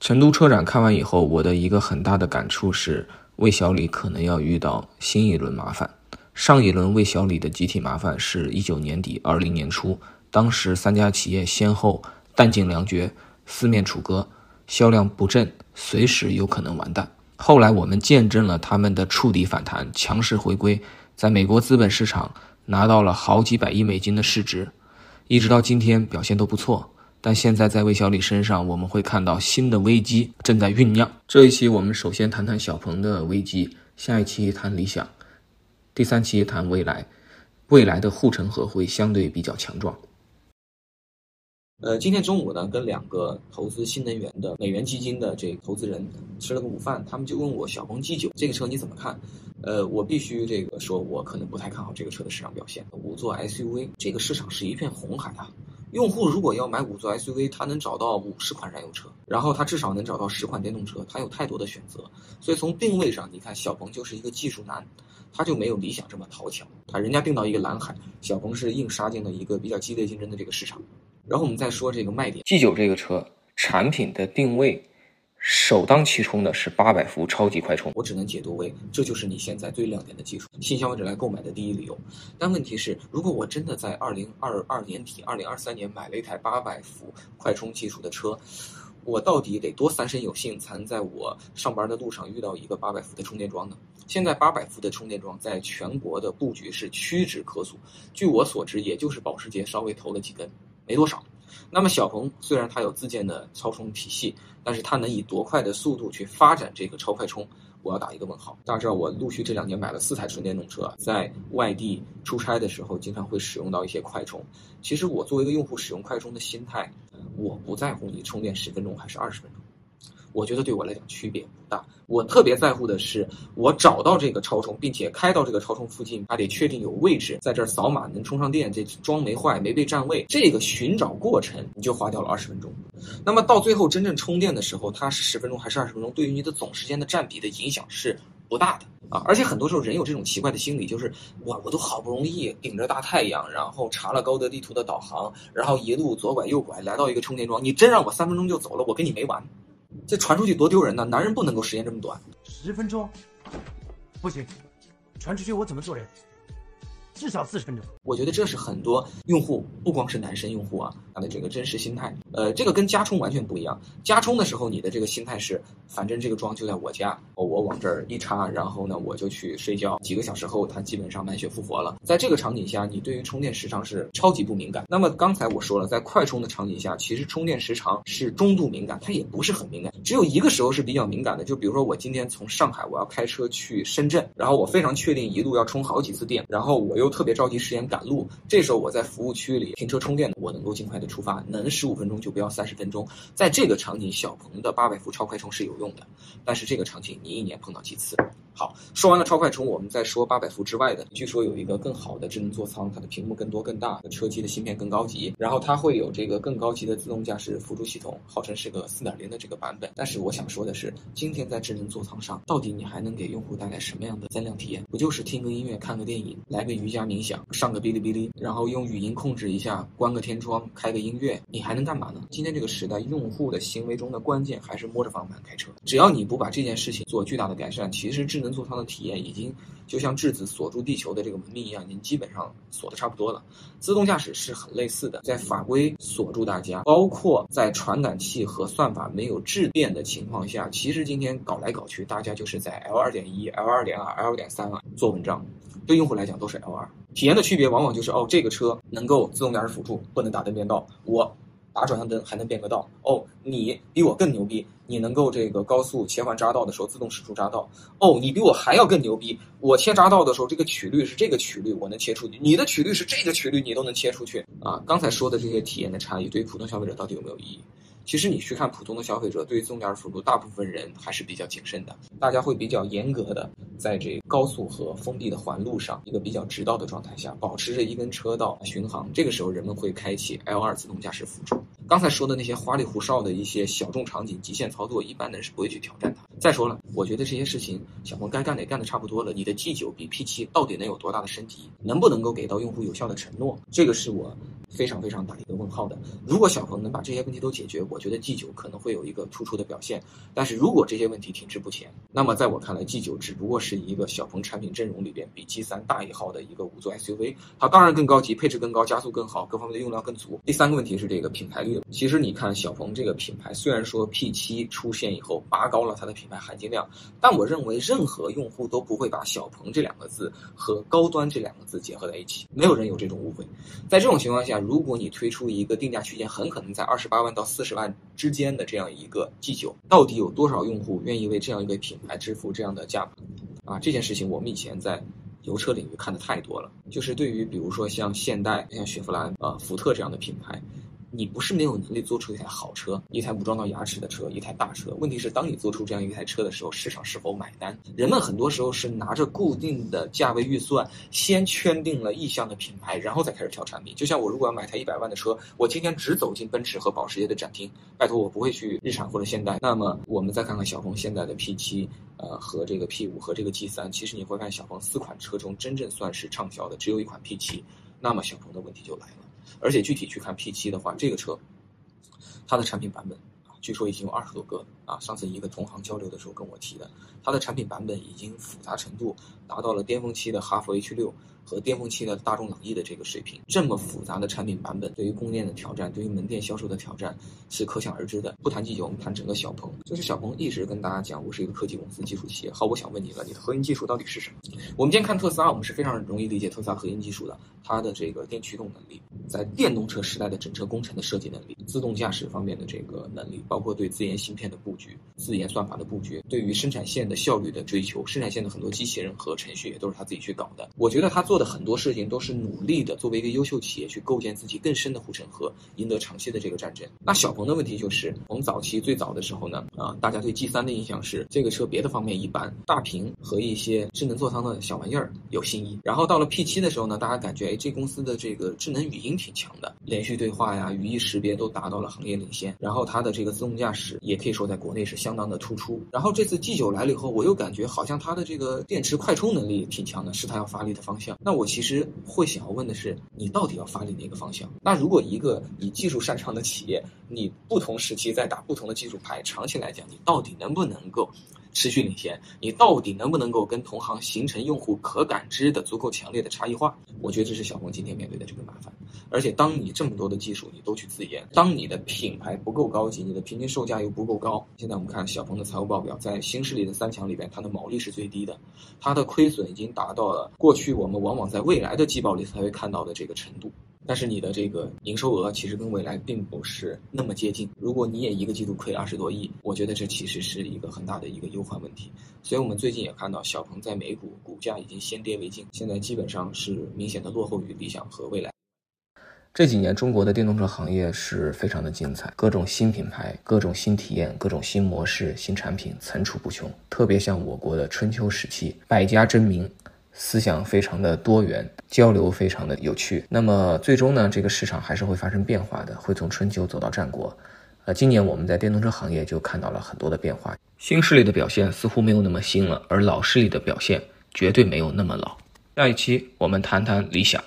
成都车展看完以后，我的一个很大的感触是，魏小李可能要遇到新一轮麻烦。上一轮魏小李的集体麻烦是一九年底、二零年初，当时三家企业先后弹尽粮绝、四面楚歌，销量不振，随时有可能完蛋。后来我们见证了他们的触底反弹、强势回归，在美国资本市场拿到了好几百亿美金的市值，一直到今天表现都不错。但现在在魏小李身上，我们会看到新的危机正在酝酿。这一期我们首先谈谈小鹏的危机，下一期谈理想，第三期谈未来，未来的护城河会相对比较强壮。呃，今天中午呢，跟两个投资新能源的美元基金的这个投资人吃了个午饭，他们就问我小鹏 G 九这个车你怎么看？呃，我必须这个说，我可能不太看好这个车的市场表现。五座 SUV 这个市场是一片红海啊，用户如果要买五座 SUV，他能找到五十款燃油车，然后他至少能找到十款电动车，他有太多的选择。所以从定位上，你看小鹏就是一个技术男，他就没有理想这么讨巧，他人家定到一个蓝海，小鹏是硬杀进了一个比较激烈竞争的这个市场。然后我们再说这个卖点，G 九这个车产品的定位，首当其冲的是八百伏超级快充。我只能解读为这就是你现在最亮点的技术，新消费者来购买的第一理由。但问题是，如果我真的在二零二二年底、二零二三年买了一台八百伏快充技术的车，我到底得多三生有幸，才能在我上班的路上遇到一个八百伏的充电桩呢？现在八百伏的充电桩在全国的布局是屈指可数，据我所知，也就是保时捷稍微投了几根。没多少，那么小鹏虽然它有自建的超充体系，但是它能以多快的速度去发展这个超快充，我要打一个问号。大家知道我陆续这两年买了四台纯电动车，在外地出差的时候，经常会使用到一些快充。其实我作为一个用户使用快充的心态，我不在乎你充电十分钟还是二十分钟。我觉得对我来讲区别不大，我特别在乎的是，我找到这个超充，并且开到这个超充附近，还得确定有位置，在这儿扫码能充上电，这桩没坏，没被占位，这个寻找过程你就花掉了二十分钟。那么到最后真正充电的时候，它是十分钟还是二十分钟，对于你的总时间的占比的影响是不大的啊。而且很多时候人有这种奇怪的心理，就是哇，我都好不容易顶着大太阳，然后查了高德地图的导航，然后一路左拐右拐来到一个充电桩，你真让我三分钟就走了，我跟你没完。这传出去多丢人呢！男人不能够时间这么短，十分钟，不行，传出去我怎么做人？至少四十分钟，我觉得这是很多用户，不光是男生用户啊，他的这个真实心态。呃，这个跟加充完全不一样。加充的时候，你的这个心态是，反正这个桩就在我家，我往这儿一插，然后呢，我就去睡觉。几个小时后，它基本上满血复活了。在这个场景下，你对于充电时长是超级不敏感。那么刚才我说了，在快充的场景下，其实充电时长是中度敏感，它也不是很敏感。只有一个时候是比较敏感的，就比如说我今天从上海我要开车去深圳，然后我非常确定一路要充好几次电，然后我又。特别着急时间赶路，这时候我在服务区里停车充电，我能够尽快的出发，能十五分钟就不要三十分钟。在这个场景，小鹏的八百伏超快充是有用的，但是这个场景你一年碰到几次？好，说完了超快充，我们再说八百伏之外的。据说有一个更好的智能座舱，它的屏幕更多更大，车机的芯片更高级，然后它会有这个更高级的自动驾驶辅助系统，号称是个四点零的这个版本。但是我想说的是，今天在智能座舱上，到底你还能给用户带来什么样的增量体验？不就是听个音乐、看个电影、来个瑜伽冥想、上个哔哩哔哩，然后用语音控制一下，关个天窗、开个音乐，你还能干嘛呢？今天这个时代，用户的行为中的关键还是摸着方向盘开车。只要你不把这件事情做巨大的改善，其实智能。座舱的体验已经就像质子锁住地球的这个文明一样，已经基本上锁的差不多了。自动驾驶是很类似的，在法规锁住大家，包括在传感器和算法没有质变的情况下，其实今天搞来搞去，大家就是在 L 二点一、L 二点二、L 点三啊做文章。对用户来讲都是 L 二，体验的区别往往就是哦，这个车能够自动驾驶辅助，不能打灯变道，我。打转向灯还能变个道哦，你比我更牛逼，你能够这个高速切换匝道的时候自动驶出匝道哦，你比我还要更牛逼，我切匝道的时候这个曲率是这个曲率，我能切出去，你的曲率是这个曲率，你都能切出去啊！刚才说的这些体验的差异，对于普通消费者到底有没有意义？其实你去看普通的消费者，对于自动驾驶辅助，大部分人还是比较谨慎的，大家会比较严格的在这高速和封闭的环路上，一个比较直道的状态下，保持着一根车道巡航。这个时候，人们会开启 L2 自动驾驶辅助。刚才说的那些花里胡哨的一些小众场景、极限操作，一般人是不会去挑战的。再说了，我觉得这些事情小鹏该干的也干的差不多了。你的 G9 比 P7 到底能有多大的升级？能不能够给到用户有效的承诺？这个是我非常非常大一个。问号的。如果小鹏能把这些问题都解决，我觉得 G 九可能会有一个突出的表现。但是如果这些问题停滞不前，那么在我看来，G 九只不过是一个小鹏产品阵容里边比 G 三大一号的一个五座 SUV。它当然更高级，配置更高，加速更好，各方面的用料更足。第三个问题是这个品牌率。其实你看小鹏这个品牌，虽然说 P 七出现以后拔高了它的品牌含金量，但我认为任何用户都不会把小鹏这两个字和高端这两个字结合在一起，没有人有这种误会。在这种情况下，如果你推出一个定价区间很可能在二十八万到四十万之间的这样一个 G 九，到底有多少用户愿意为这样一个品牌支付这样的价格？啊，这件事情我们以前在油车领域看的太多了。就是对于比如说像现代、像雪佛兰、呃福特这样的品牌。你不是没有能力做出一台好车，一台武装到牙齿的车，一台大车。问题是，当你做出这样一台车的时候，市场是否买单？人们很多时候是拿着固定的价位预算，先圈定了意向的品牌，然后再开始挑产品。就像我如果要买台一百万的车，我今天只走进奔驰和保时捷的展厅，拜托我不会去日产或者现代。那么我们再看看小鹏现在的 P 七，呃和这个 P 五和这个 G 三，其实你会看小鹏四款车中真正算是畅销的只有一款 P 七，那么小鹏的问题就来了。而且具体去看 P7 的话，这个车，它的产品版本啊，据说已经有二十多个啊。上次一个同行交流的时候跟我提的，它的产品版本已经复杂程度达到了巅峰期的哈弗 H6。和巅峰期的大众朗逸的这个水平，这么复杂的产品版本，对于供应链的挑战，对于门店销售的挑战，是可想而知的。不谈技术我们谈整个小鹏。就是小鹏一直跟大家讲，我是一个科技公司、技术企业。好，我想问你了，你的核心技术到底是什么？我们今天看特斯拉，我们是非常容易理解特斯拉核心技术的，它的这个电驱动能力，在电动车时代的整车工程的设计能力，自动驾驶方面的这个能力，包括对自研芯片的布局、自研算法的布局，对于生产线的效率的追求，生产线的很多机器人和程序也都是他自己去搞的。我觉得他做的很多事情。都是努力的，作为一个优秀企业去构建自己更深的护城河，赢得长期的这个战争。那小鹏的问题就是，从早期最早的时候呢，啊，大家对 G 三的印象是这个车别的方面一般，大屏和一些智能座舱的小玩意儿有新意。然后到了 P 七的时候呢，大家感觉哎，这公司的这个智能语音挺强的，连续对话呀、语义识别都达达到了行业领先。然后它的这个自动驾驶也可以说在国内是相当的突出。然后这次 G 九来了以后，我又感觉好像它的这个电池快充能力挺强的，是它要发力的方向。那我其实。会想要问的是，你到底要发力哪个方向？那如果一个你技术擅长的企业，你不同时期在打不同的技术牌，长期来讲，你到底能不能够？持续领先，你到底能不能够跟同行形成用户可感知的足够强烈的差异化？我觉得这是小鹏今天面对的这个麻烦。而且，当你这么多的技术你都去自研，当你的品牌不够高级，你的平均售价又不够高，现在我们看小鹏的财务报表，在新势力的三强里边，它的毛利是最低的，它的亏损已经达到了过去我们往往在未来的季报里才会看到的这个程度。但是你的这个营收额其实跟未来并不是那么接近。如果你也一个季度亏二十多亿，我觉得这其实是一个很大的一个忧患问题。所以我们最近也看到小鹏在美股股价已经先跌为敬，现在基本上是明显的落后于理想和未来。这几年中国的电动车行业是非常的精彩，各种新品牌、各种新体验、各种新模式、新产品层出不穷。特别像我国的春秋时期，百家争鸣。思想非常的多元，交流非常的有趣。那么最终呢，这个市场还是会发生变化的，会从春秋走到战国。呃，今年我们在电动车行业就看到了很多的变化，新势力的表现似乎没有那么新了，而老势力的表现绝对没有那么老。下一期我们谈谈理想。